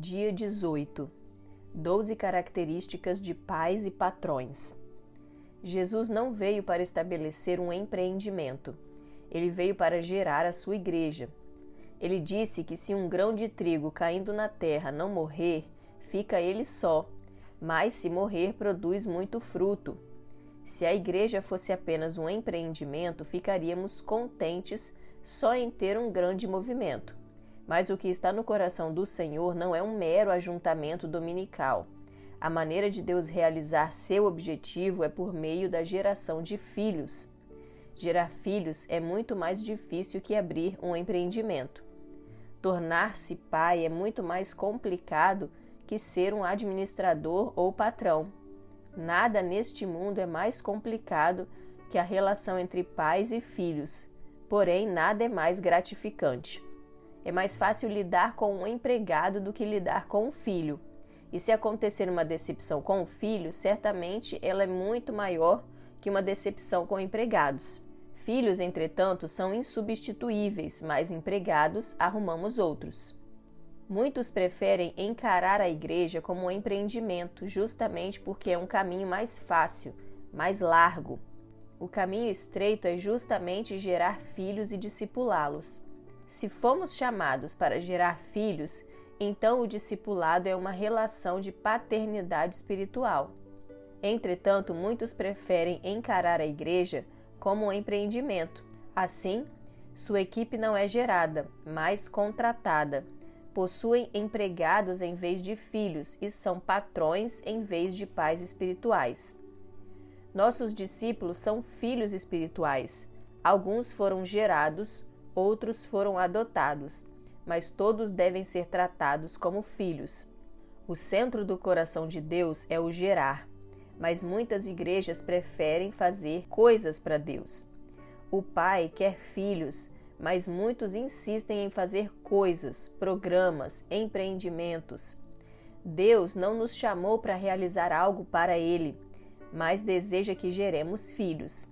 Dia 18 Doze características de pais e patrões. Jesus não veio para estabelecer um empreendimento. Ele veio para gerar a sua igreja. Ele disse que se um grão de trigo caindo na terra não morrer, fica ele só, mas se morrer, produz muito fruto. Se a igreja fosse apenas um empreendimento, ficaríamos contentes só em ter um grande movimento. Mas o que está no coração do Senhor não é um mero ajuntamento dominical. A maneira de Deus realizar seu objetivo é por meio da geração de filhos. Gerar filhos é muito mais difícil que abrir um empreendimento. Tornar-se pai é muito mais complicado que ser um administrador ou patrão. Nada neste mundo é mais complicado que a relação entre pais e filhos, porém, nada é mais gratificante. É mais fácil lidar com um empregado do que lidar com um filho. E se acontecer uma decepção com o filho, certamente ela é muito maior que uma decepção com empregados. Filhos, entretanto, são insubstituíveis, mas empregados arrumamos outros. Muitos preferem encarar a igreja como um empreendimento, justamente porque é um caminho mais fácil, mais largo. O caminho estreito é justamente gerar filhos e discipulá-los. Se fomos chamados para gerar filhos, então o discipulado é uma relação de paternidade espiritual. Entretanto, muitos preferem encarar a igreja como um empreendimento. Assim, sua equipe não é gerada, mas contratada. Possuem empregados em vez de filhos e são patrões em vez de pais espirituais. Nossos discípulos são filhos espirituais. Alguns foram gerados, outros foram adotados, mas todos devem ser tratados como filhos. O centro do coração de Deus é o gerar, mas muitas igrejas preferem fazer coisas para Deus. O Pai quer filhos, mas muitos insistem em fazer coisas, programas, empreendimentos. Deus não nos chamou para realizar algo para Ele, mas deseja que geremos filhos.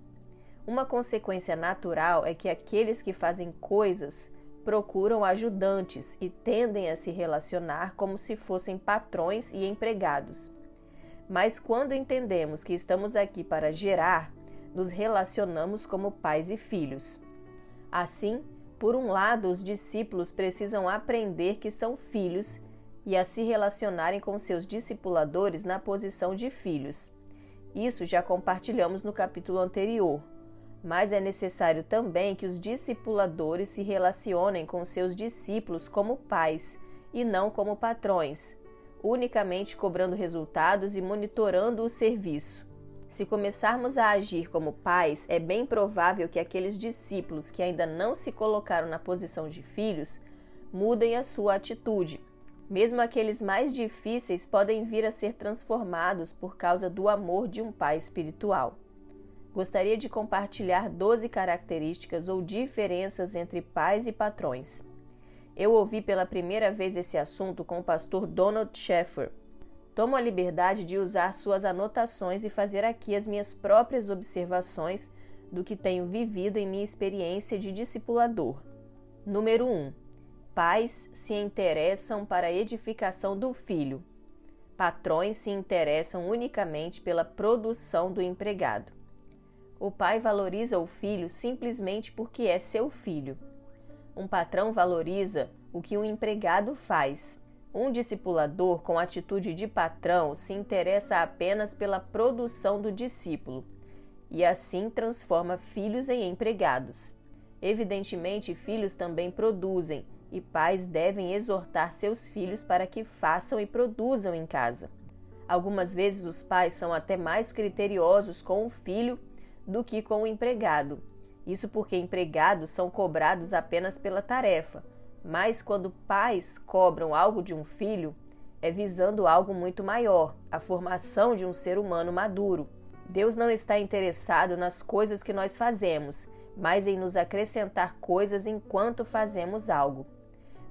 Uma consequência natural é que aqueles que fazem coisas procuram ajudantes e tendem a se relacionar como se fossem patrões e empregados. Mas quando entendemos que estamos aqui para gerar, nos relacionamos como pais e filhos. Assim, por um lado, os discípulos precisam aprender que são filhos e a se relacionarem com seus discipuladores na posição de filhos. Isso já compartilhamos no capítulo anterior mas é necessário também que os discipuladores se relacionem com seus discípulos como pais e não como patrões, unicamente cobrando resultados e monitorando o serviço. Se começarmos a agir como pais, é bem provável que aqueles discípulos que ainda não se colocaram na posição de filhos mudem a sua atitude. Mesmo aqueles mais difíceis podem vir a ser transformados por causa do amor de um pai espiritual gostaria de compartilhar 12 características ou diferenças entre pais e patrões. Eu ouvi pela primeira vez esse assunto com o pastor Donald Sheffer. Tomo a liberdade de usar suas anotações e fazer aqui as minhas próprias observações do que tenho vivido em minha experiência de discipulador. Número 1. Pais se interessam para a edificação do filho. Patrões se interessam unicamente pela produção do empregado. O pai valoriza o filho simplesmente porque é seu filho. Um patrão valoriza o que um empregado faz. Um discipulador com atitude de patrão se interessa apenas pela produção do discípulo e assim transforma filhos em empregados. Evidentemente, filhos também produzem e pais devem exortar seus filhos para que façam e produzam em casa. Algumas vezes os pais são até mais criteriosos com o filho do que com o empregado. Isso porque empregados são cobrados apenas pela tarefa, mas quando pais cobram algo de um filho, é visando algo muito maior, a formação de um ser humano maduro. Deus não está interessado nas coisas que nós fazemos, mas em nos acrescentar coisas enquanto fazemos algo.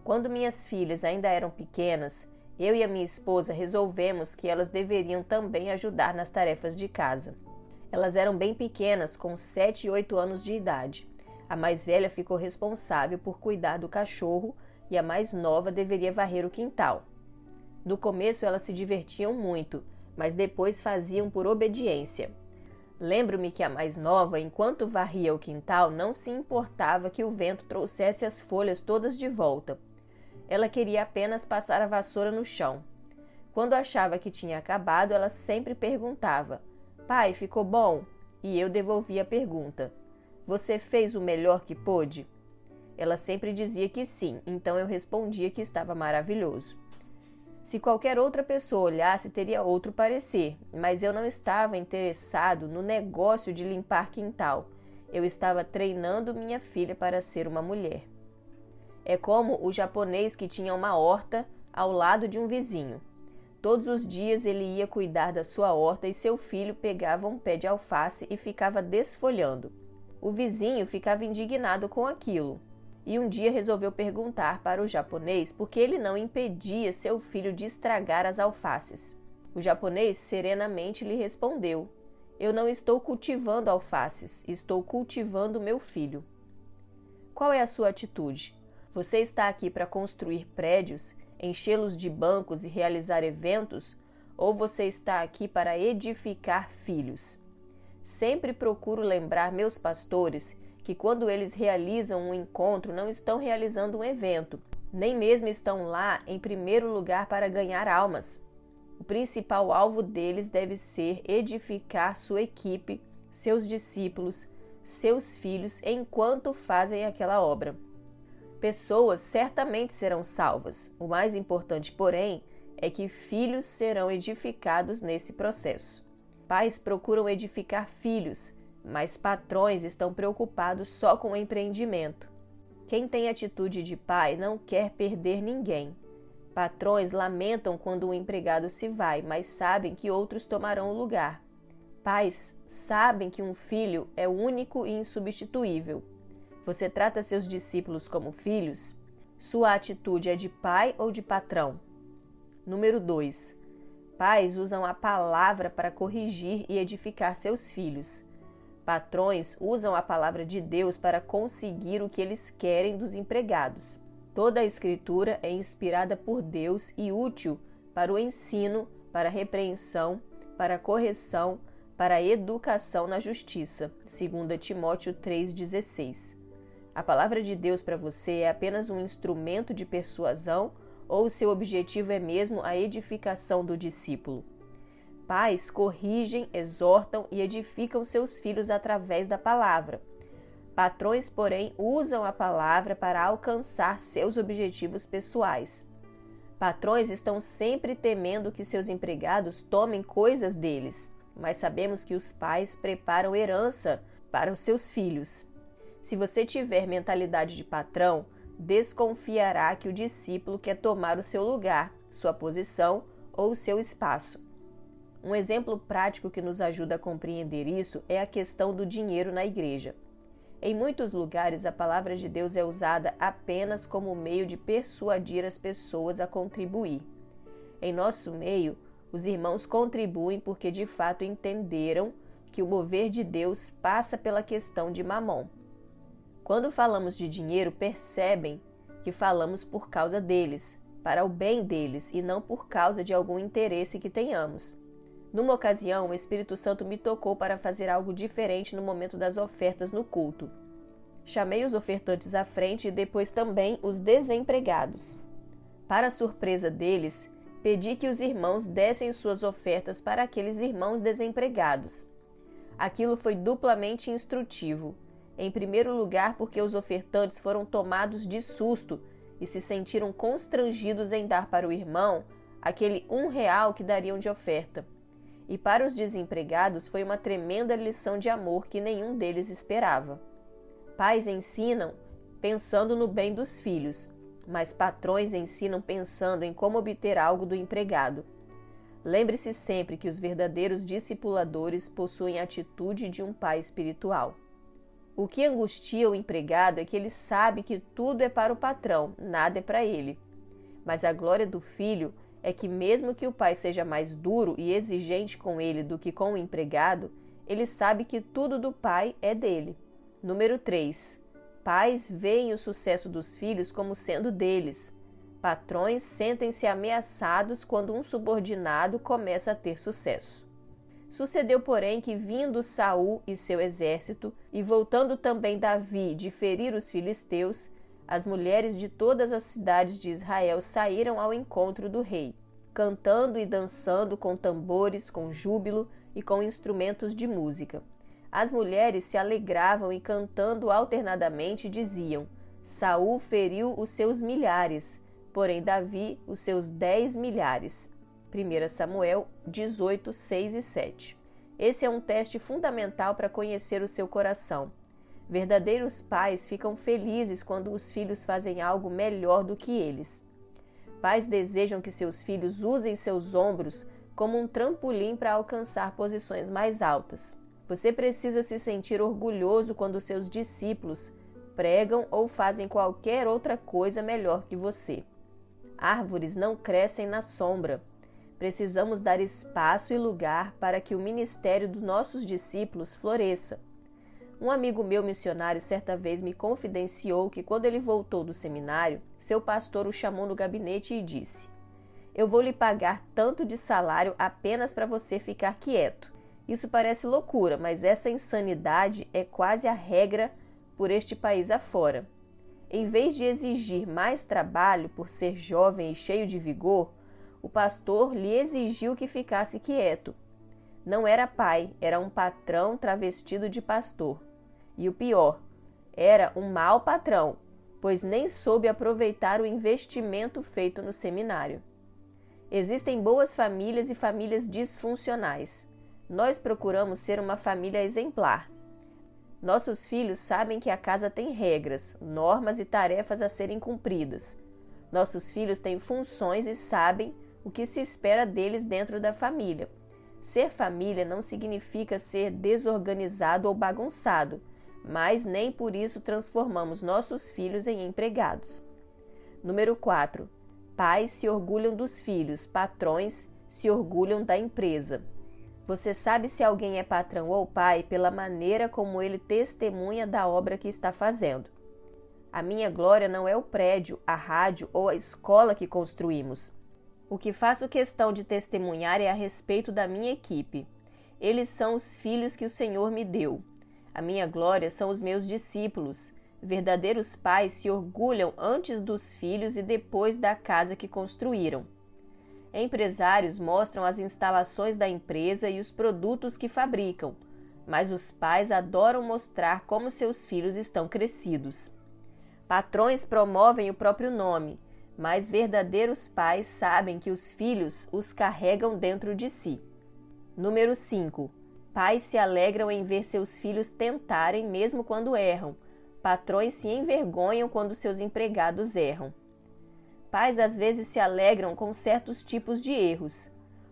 Quando minhas filhas ainda eram pequenas, eu e a minha esposa resolvemos que elas deveriam também ajudar nas tarefas de casa. Elas eram bem pequenas, com 7 e 8 anos de idade. A mais velha ficou responsável por cuidar do cachorro e a mais nova deveria varrer o quintal. No começo elas se divertiam muito, mas depois faziam por obediência. Lembro-me que a mais nova, enquanto varria o quintal, não se importava que o vento trouxesse as folhas todas de volta. Ela queria apenas passar a vassoura no chão. Quando achava que tinha acabado, ela sempre perguntava: Pai, ficou bom? E eu devolvia a pergunta: Você fez o melhor que pôde? Ela sempre dizia que sim, então eu respondia que estava maravilhoso. Se qualquer outra pessoa olhasse, teria outro parecer, mas eu não estava interessado no negócio de limpar quintal. Eu estava treinando minha filha para ser uma mulher. É como o japonês que tinha uma horta ao lado de um vizinho. Todos os dias ele ia cuidar da sua horta e seu filho pegava um pé de alface e ficava desfolhando. O vizinho ficava indignado com aquilo, e um dia resolveu perguntar para o japonês por que ele não impedia seu filho de estragar as alfaces. O japonês serenamente lhe respondeu: Eu não estou cultivando alfaces, estou cultivando meu filho. Qual é a sua atitude? Você está aqui para construir prédios, enchê-los de bancos e realizar eventos? Ou você está aqui para edificar filhos? Sempre procuro lembrar meus pastores que quando eles realizam um encontro não estão realizando um evento, nem mesmo estão lá em primeiro lugar para ganhar almas. O principal alvo deles deve ser edificar sua equipe, seus discípulos, seus filhos enquanto fazem aquela obra. Pessoas certamente serão salvas. O mais importante, porém, é que filhos serão edificados nesse processo. Pais procuram edificar filhos, mas patrões estão preocupados só com o empreendimento. Quem tem atitude de pai não quer perder ninguém. Patrões lamentam quando um empregado se vai, mas sabem que outros tomarão o lugar. Pais sabem que um filho é único e insubstituível. Você trata seus discípulos como filhos? Sua atitude é de pai ou de patrão? Número 2. Pais usam a palavra para corrigir e edificar seus filhos. Patrões usam a palavra de Deus para conseguir o que eles querem dos empregados. Toda a Escritura é inspirada por Deus e útil para o ensino, para a repreensão, para a correção, para a educação na justiça. 2 Timóteo 3,16. A palavra de Deus para você é apenas um instrumento de persuasão ou seu objetivo é mesmo a edificação do discípulo? Pais corrigem, exortam e edificam seus filhos através da palavra. Patrões, porém, usam a palavra para alcançar seus objetivos pessoais. Patrões estão sempre temendo que seus empregados tomem coisas deles, mas sabemos que os pais preparam herança para os seus filhos. Se você tiver mentalidade de patrão, desconfiará que o discípulo quer tomar o seu lugar, sua posição ou seu espaço. Um exemplo prático que nos ajuda a compreender isso é a questão do dinheiro na igreja. Em muitos lugares, a palavra de Deus é usada apenas como meio de persuadir as pessoas a contribuir. Em nosso meio, os irmãos contribuem porque de fato entenderam que o mover de Deus passa pela questão de mamon. Quando falamos de dinheiro, percebem que falamos por causa deles, para o bem deles e não por causa de algum interesse que tenhamos. Numa ocasião, o Espírito Santo me tocou para fazer algo diferente no momento das ofertas no culto. Chamei os ofertantes à frente e depois também os desempregados. Para surpresa deles, pedi que os irmãos dessem suas ofertas para aqueles irmãos desempregados. Aquilo foi duplamente instrutivo. Em primeiro lugar, porque os ofertantes foram tomados de susto e se sentiram constrangidos em dar para o irmão aquele um real que dariam de oferta e para os desempregados foi uma tremenda lição de amor que nenhum deles esperava. Pais ensinam pensando no bem dos filhos, mas patrões ensinam pensando em como obter algo do empregado. Lembre-se sempre que os verdadeiros discipuladores possuem a atitude de um pai espiritual. O que angustia o empregado é que ele sabe que tudo é para o patrão, nada é para ele. Mas a glória do filho é que, mesmo que o pai seja mais duro e exigente com ele do que com o empregado, ele sabe que tudo do pai é dele. Número 3. Pais veem o sucesso dos filhos como sendo deles. Patrões sentem-se ameaçados quando um subordinado começa a ter sucesso. Sucedeu, porém, que vindo Saul e seu exército, e voltando também Davi de ferir os filisteus, as mulheres de todas as cidades de Israel saíram ao encontro do rei, cantando e dançando com tambores, com júbilo e com instrumentos de música. As mulheres se alegravam e cantando alternadamente diziam: Saul feriu os seus milhares, porém Davi os seus dez milhares. 1 Samuel 18, 6 e 7. Esse é um teste fundamental para conhecer o seu coração. Verdadeiros pais ficam felizes quando os filhos fazem algo melhor do que eles. Pais desejam que seus filhos usem seus ombros como um trampolim para alcançar posições mais altas. Você precisa se sentir orgulhoso quando seus discípulos pregam ou fazem qualquer outra coisa melhor que você. Árvores não crescem na sombra. Precisamos dar espaço e lugar para que o ministério dos nossos discípulos floresça. Um amigo meu missionário certa vez me confidenciou que quando ele voltou do seminário, seu pastor o chamou no gabinete e disse: Eu vou lhe pagar tanto de salário apenas para você ficar quieto. Isso parece loucura, mas essa insanidade é quase a regra por este país afora. Em vez de exigir mais trabalho por ser jovem e cheio de vigor, o pastor lhe exigiu que ficasse quieto. Não era pai, era um patrão travestido de pastor. E o pior, era um mau patrão, pois nem soube aproveitar o investimento feito no seminário. Existem boas famílias e famílias disfuncionais. Nós procuramos ser uma família exemplar. Nossos filhos sabem que a casa tem regras, normas e tarefas a serem cumpridas. Nossos filhos têm funções e sabem o que se espera deles dentro da família. Ser família não significa ser desorganizado ou bagunçado, mas nem por isso transformamos nossos filhos em empregados. Número 4. Pais se orgulham dos filhos, patrões se orgulham da empresa. Você sabe se alguém é patrão ou pai pela maneira como ele testemunha da obra que está fazendo. A minha glória não é o prédio, a rádio ou a escola que construímos. O que faço questão de testemunhar é a respeito da minha equipe. Eles são os filhos que o Senhor me deu. A minha glória são os meus discípulos. Verdadeiros pais se orgulham antes dos filhos e depois da casa que construíram. Empresários mostram as instalações da empresa e os produtos que fabricam, mas os pais adoram mostrar como seus filhos estão crescidos. Patrões promovem o próprio nome, mas verdadeiros pais sabem que os filhos os carregam dentro de si. Número 5. Pais se alegram em ver seus filhos tentarem mesmo quando erram. Patrões se envergonham quando seus empregados erram. Pais às vezes se alegram com certos tipos de erros.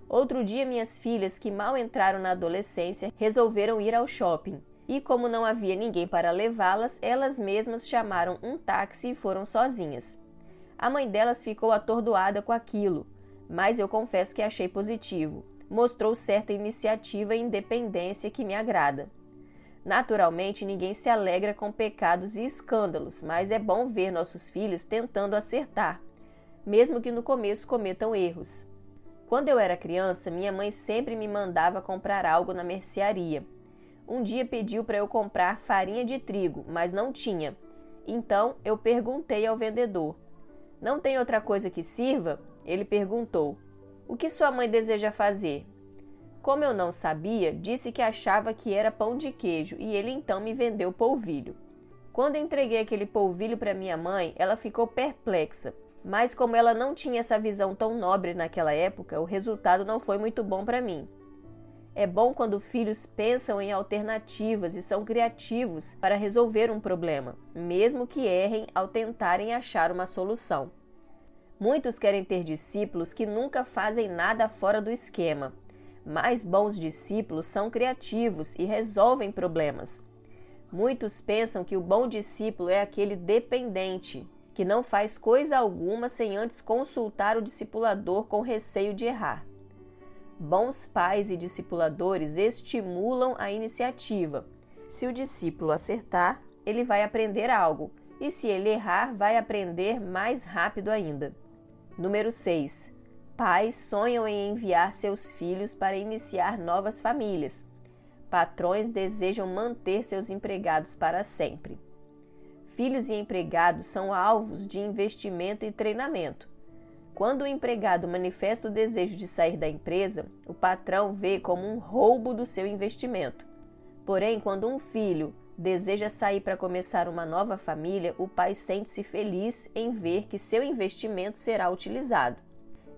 Outro dia, minhas filhas, que mal entraram na adolescência, resolveram ir ao shopping. E como não havia ninguém para levá-las, elas mesmas chamaram um táxi e foram sozinhas. A mãe delas ficou atordoada com aquilo, mas eu confesso que achei positivo. Mostrou certa iniciativa e independência que me agrada. Naturalmente, ninguém se alegra com pecados e escândalos, mas é bom ver nossos filhos tentando acertar mesmo que no começo cometam erros. Quando eu era criança, minha mãe sempre me mandava comprar algo na mercearia. Um dia pediu para eu comprar farinha de trigo, mas não tinha. Então eu perguntei ao vendedor: Não tem outra coisa que sirva? Ele perguntou: O que sua mãe deseja fazer? Como eu não sabia, disse que achava que era pão de queijo e ele então me vendeu polvilho. Quando entreguei aquele polvilho para minha mãe, ela ficou perplexa mas como ela não tinha essa visão tão nobre naquela época, o resultado não foi muito bom para mim. É bom quando filhos pensam em alternativas e são criativos para resolver um problema, mesmo que errem ao tentarem achar uma solução. Muitos querem ter discípulos que nunca fazem nada fora do esquema, mas bons discípulos são criativos e resolvem problemas. Muitos pensam que o bom discípulo é aquele dependente, que não faz coisa alguma sem antes consultar o discipulador com receio de errar. Bons pais e discipuladores estimulam a iniciativa. Se o discípulo acertar, ele vai aprender algo, e se ele errar, vai aprender mais rápido ainda. Número 6. Pais sonham em enviar seus filhos para iniciar novas famílias. Patrões desejam manter seus empregados para sempre. Filhos e empregados são alvos de investimento e treinamento. Quando o empregado manifesta o desejo de sair da empresa, o patrão vê como um roubo do seu investimento. Porém, quando um filho deseja sair para começar uma nova família, o pai sente-se feliz em ver que seu investimento será utilizado.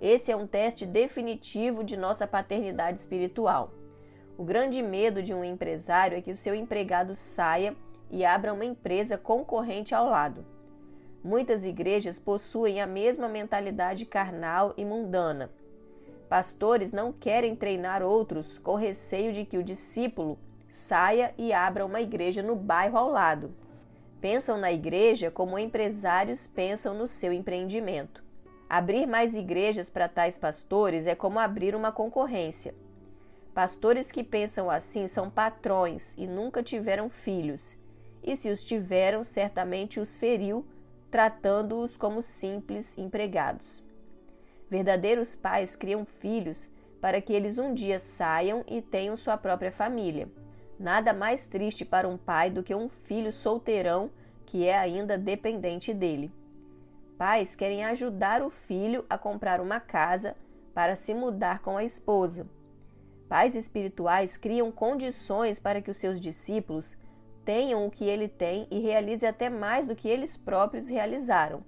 Esse é um teste definitivo de nossa paternidade espiritual. O grande medo de um empresário é que o seu empregado saia e abra uma empresa concorrente ao lado. Muitas igrejas possuem a mesma mentalidade carnal e mundana. Pastores não querem treinar outros com receio de que o discípulo saia e abra uma igreja no bairro ao lado. Pensam na igreja como empresários pensam no seu empreendimento. Abrir mais igrejas para tais pastores é como abrir uma concorrência. Pastores que pensam assim são patrões e nunca tiveram filhos, e se os tiveram, certamente os feriu tratando-os como simples empregados. Verdadeiros pais criam filhos para que eles um dia saiam e tenham sua própria família. Nada mais triste para um pai do que um filho solteirão que é ainda dependente dele. Pais querem ajudar o filho a comprar uma casa para se mudar com a esposa. Pais espirituais criam condições para que os seus discípulos tenham o que ele tem e realize até mais do que eles próprios realizaram.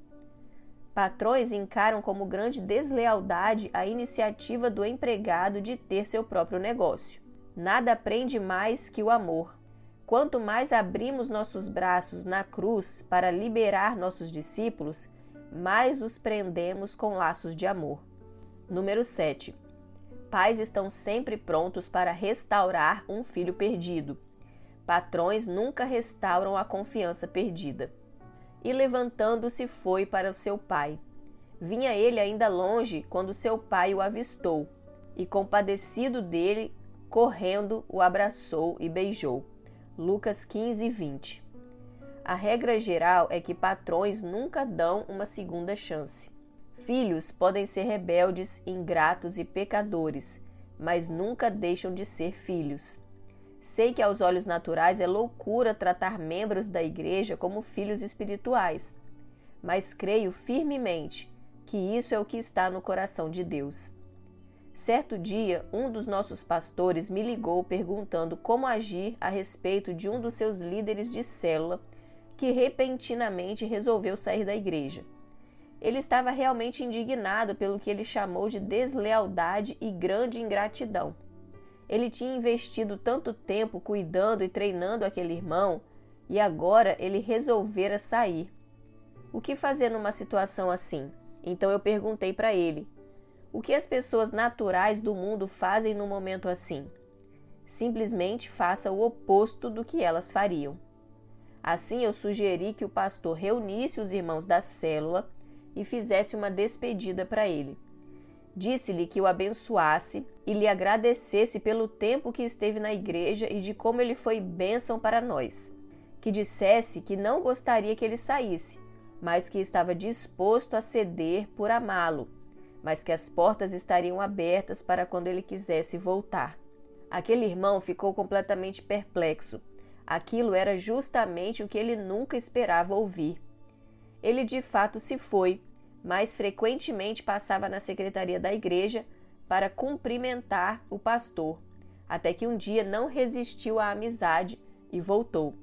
Patrões encaram como grande deslealdade a iniciativa do empregado de ter seu próprio negócio. Nada prende mais que o amor. Quanto mais abrimos nossos braços na cruz para liberar nossos discípulos, mais os prendemos com laços de amor. Número 7. Pais estão sempre prontos para restaurar um filho perdido. Patrões nunca restauram a confiança perdida. E levantando-se foi para o seu pai. Vinha ele ainda longe quando seu pai o avistou, e compadecido dele, correndo, o abraçou e beijou. Lucas 15, 20. A regra geral é que patrões nunca dão uma segunda chance. Filhos podem ser rebeldes, ingratos e pecadores, mas nunca deixam de ser filhos. Sei que aos olhos naturais é loucura tratar membros da igreja como filhos espirituais, mas creio firmemente que isso é o que está no coração de Deus. Certo dia, um dos nossos pastores me ligou perguntando como agir a respeito de um dos seus líderes de célula que repentinamente resolveu sair da igreja. Ele estava realmente indignado pelo que ele chamou de deslealdade e grande ingratidão. Ele tinha investido tanto tempo cuidando e treinando aquele irmão e agora ele resolvera sair. O que fazer numa situação assim? Então eu perguntei para ele: o que as pessoas naturais do mundo fazem no momento assim? Simplesmente faça o oposto do que elas fariam. Assim eu sugeri que o pastor reunisse os irmãos da célula e fizesse uma despedida para ele. Disse-lhe que o abençoasse e lhe agradecesse pelo tempo que esteve na igreja e de como ele foi bênção para nós. Que dissesse que não gostaria que ele saísse, mas que estava disposto a ceder por amá-lo, mas que as portas estariam abertas para quando ele quisesse voltar. Aquele irmão ficou completamente perplexo. Aquilo era justamente o que ele nunca esperava ouvir. Ele de fato se foi mas frequentemente passava na secretaria da igreja para cumprimentar o pastor, até que um dia não resistiu à amizade e voltou.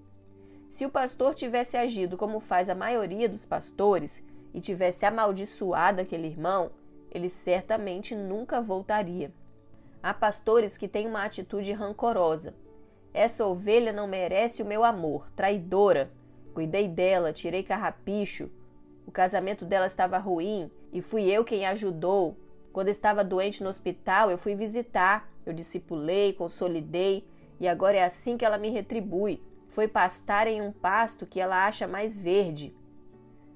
Se o pastor tivesse agido como faz a maioria dos pastores e tivesse amaldiçoado aquele irmão, ele certamente nunca voltaria. Há pastores que têm uma atitude rancorosa. Essa ovelha não merece o meu amor, traidora. Cuidei dela, tirei carrapicho, o casamento dela estava ruim e fui eu quem a ajudou. Quando estava doente no hospital, eu fui visitar, eu discipulei, consolidei e agora é assim que ela me retribui. Foi pastar em um pasto que ela acha mais verde.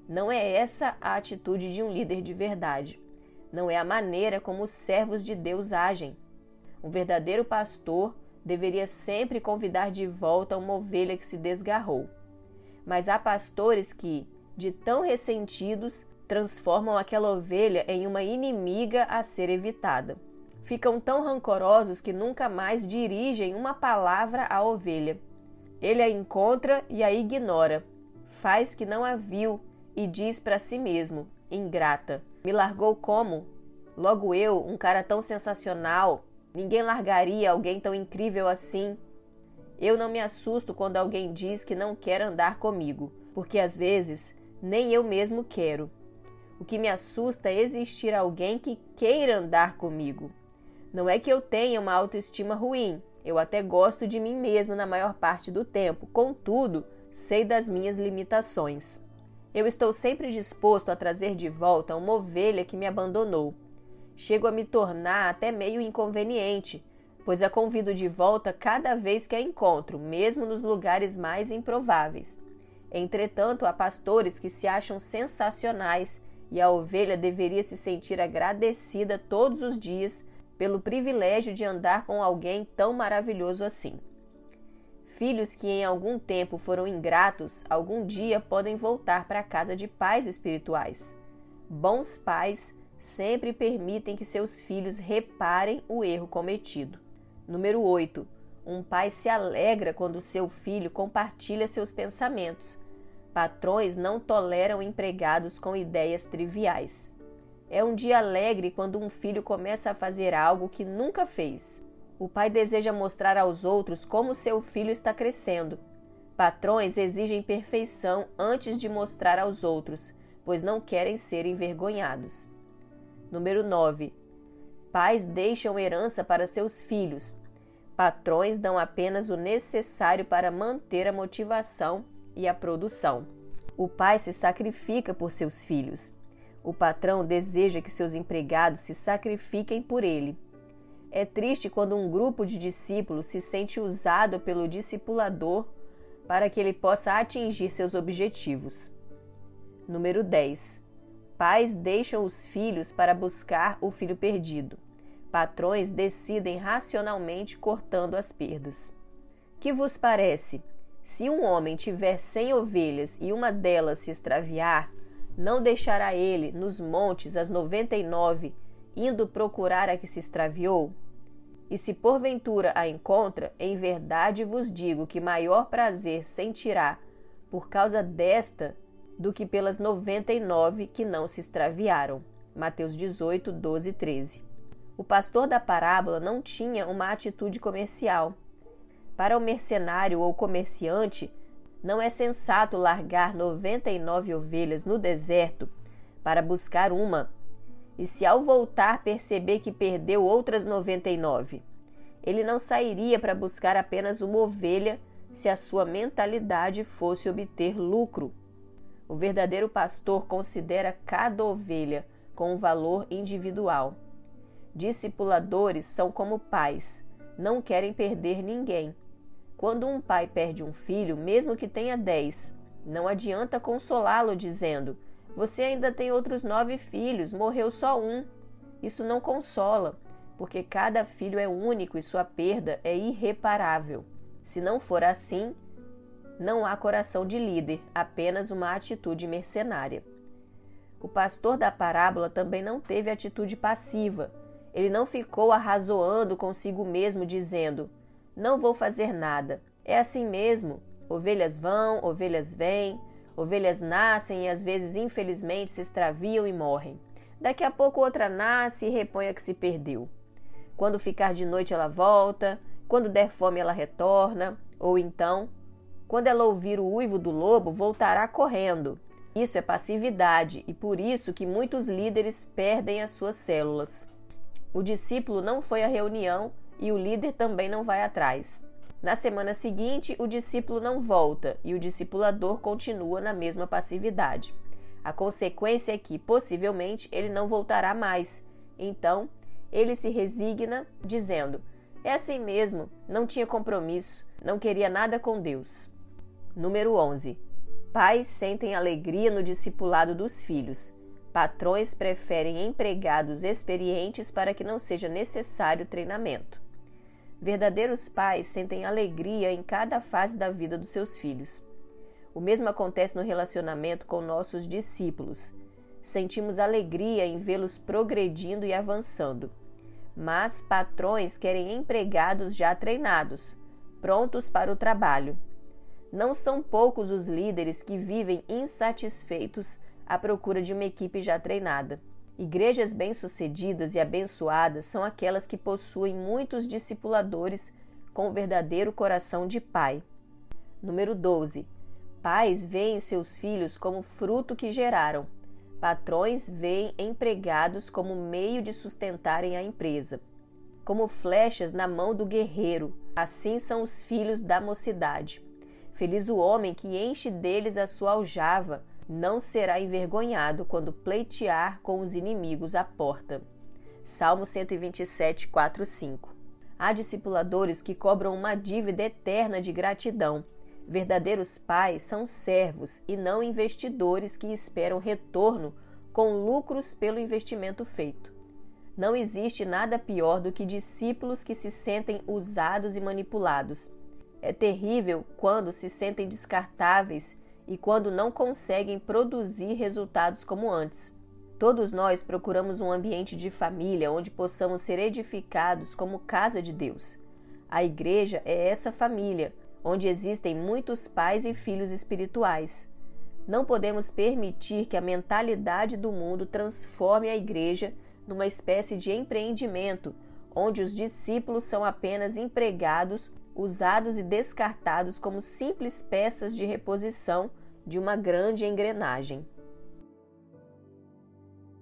Não é essa a atitude de um líder de verdade. Não é a maneira como os servos de Deus agem. Um verdadeiro pastor deveria sempre convidar de volta uma ovelha que se desgarrou. Mas há pastores que, de tão ressentidos, transformam aquela ovelha em uma inimiga a ser evitada. Ficam tão rancorosos que nunca mais dirigem uma palavra à ovelha. Ele a encontra e a ignora, faz que não a viu e diz para si mesmo: ingrata. Me largou como? Logo eu, um cara tão sensacional, ninguém largaria alguém tão incrível assim. Eu não me assusto quando alguém diz que não quer andar comigo, porque às vezes nem eu mesmo quero. O que me assusta é existir alguém que queira andar comigo. Não é que eu tenha uma autoestima ruim, eu até gosto de mim mesmo na maior parte do tempo, contudo, sei das minhas limitações. Eu estou sempre disposto a trazer de volta uma ovelha que me abandonou. Chego a me tornar até meio inconveniente, pois a convido de volta cada vez que a encontro, mesmo nos lugares mais improváveis. Entretanto, há pastores que se acham sensacionais e a ovelha deveria se sentir agradecida todos os dias pelo privilégio de andar com alguém tão maravilhoso assim. Filhos que em algum tempo foram ingratos, algum dia podem voltar para a casa de pais espirituais. Bons pais sempre permitem que seus filhos reparem o erro cometido. Número 8. Um pai se alegra quando seu filho compartilha seus pensamentos, Patrões não toleram empregados com ideias triviais. É um dia alegre quando um filho começa a fazer algo que nunca fez. O pai deseja mostrar aos outros como seu filho está crescendo. Patrões exigem perfeição antes de mostrar aos outros, pois não querem ser envergonhados. Número 9. Pais deixam herança para seus filhos. Patrões dão apenas o necessário para manter a motivação e a produção. O pai se sacrifica por seus filhos. O patrão deseja que seus empregados se sacrifiquem por ele. É triste quando um grupo de discípulos se sente usado pelo discipulador para que ele possa atingir seus objetivos. Número 10. Pais deixam os filhos para buscar o filho perdido. Patrões decidem racionalmente cortando as perdas. Que vos parece? Se um homem tiver cem ovelhas e uma delas se extraviar, não deixará ele nos montes as noventa e nove, indo procurar a que se extraviou? E se porventura a encontra, em verdade vos digo que maior prazer sentirá por causa desta do que pelas noventa e nove que não se extraviaram. Mateus 18, 12 e 13. O pastor da parábola não tinha uma atitude comercial para o mercenário ou comerciante, não é sensato largar 99 ovelhas no deserto para buscar uma, e se ao voltar perceber que perdeu outras 99, ele não sairia para buscar apenas uma ovelha se a sua mentalidade fosse obter lucro. O verdadeiro pastor considera cada ovelha com um valor individual. Discipuladores são como pais, não querem perder ninguém quando um pai perde um filho, mesmo que tenha dez, não adianta consolá-lo dizendo: Você ainda tem outros nove filhos, morreu só um. Isso não consola, porque cada filho é único e sua perda é irreparável. Se não for assim, não há coração de líder, apenas uma atitude mercenária. O pastor da parábola também não teve atitude passiva. Ele não ficou arrazoando consigo mesmo, dizendo: não vou fazer nada. É assim mesmo. Ovelhas vão, ovelhas vêm, ovelhas nascem e às vezes, infelizmente, se extraviam e morrem. Daqui a pouco outra nasce e repõe a que se perdeu. Quando ficar de noite, ela volta, quando der fome, ela retorna, ou então, quando ela ouvir o uivo do lobo, voltará correndo. Isso é passividade e por isso que muitos líderes perdem as suas células. O discípulo não foi à reunião e o líder também não vai atrás. Na semana seguinte, o discípulo não volta e o discipulador continua na mesma passividade. A consequência é que, possivelmente, ele não voltará mais. Então, ele se resigna, dizendo: É assim mesmo, não tinha compromisso, não queria nada com Deus. Número 11. Pais sentem alegria no discipulado dos filhos. Patrões preferem empregados experientes para que não seja necessário treinamento. Verdadeiros pais sentem alegria em cada fase da vida dos seus filhos. O mesmo acontece no relacionamento com nossos discípulos. sentimos alegria em vê-los progredindo e avançando. Mas patrões querem empregados já treinados, prontos para o trabalho. Não são poucos os líderes que vivem insatisfeitos à procura de uma equipe já treinada. Igrejas bem-sucedidas e abençoadas são aquelas que possuem muitos discipuladores com verdadeiro coração de pai. Número 12. Pais veem seus filhos como fruto que geraram. Patrões veem empregados como meio de sustentarem a empresa. Como flechas na mão do guerreiro, assim são os filhos da mocidade. Feliz o homem que enche deles a sua aljava, não será envergonhado quando pleitear com os inimigos à porta. Salmo 127, 4, 5. Há discipuladores que cobram uma dívida eterna de gratidão. Verdadeiros pais são servos e não investidores que esperam retorno com lucros pelo investimento feito. Não existe nada pior do que discípulos que se sentem usados e manipulados. É terrível quando se sentem descartáveis e quando não conseguem produzir resultados como antes. Todos nós procuramos um ambiente de família onde possamos ser edificados como casa de Deus. A igreja é essa família, onde existem muitos pais e filhos espirituais. Não podemos permitir que a mentalidade do mundo transforme a igreja numa espécie de empreendimento, onde os discípulos são apenas empregados, usados e descartados como simples peças de reposição de uma grande engrenagem.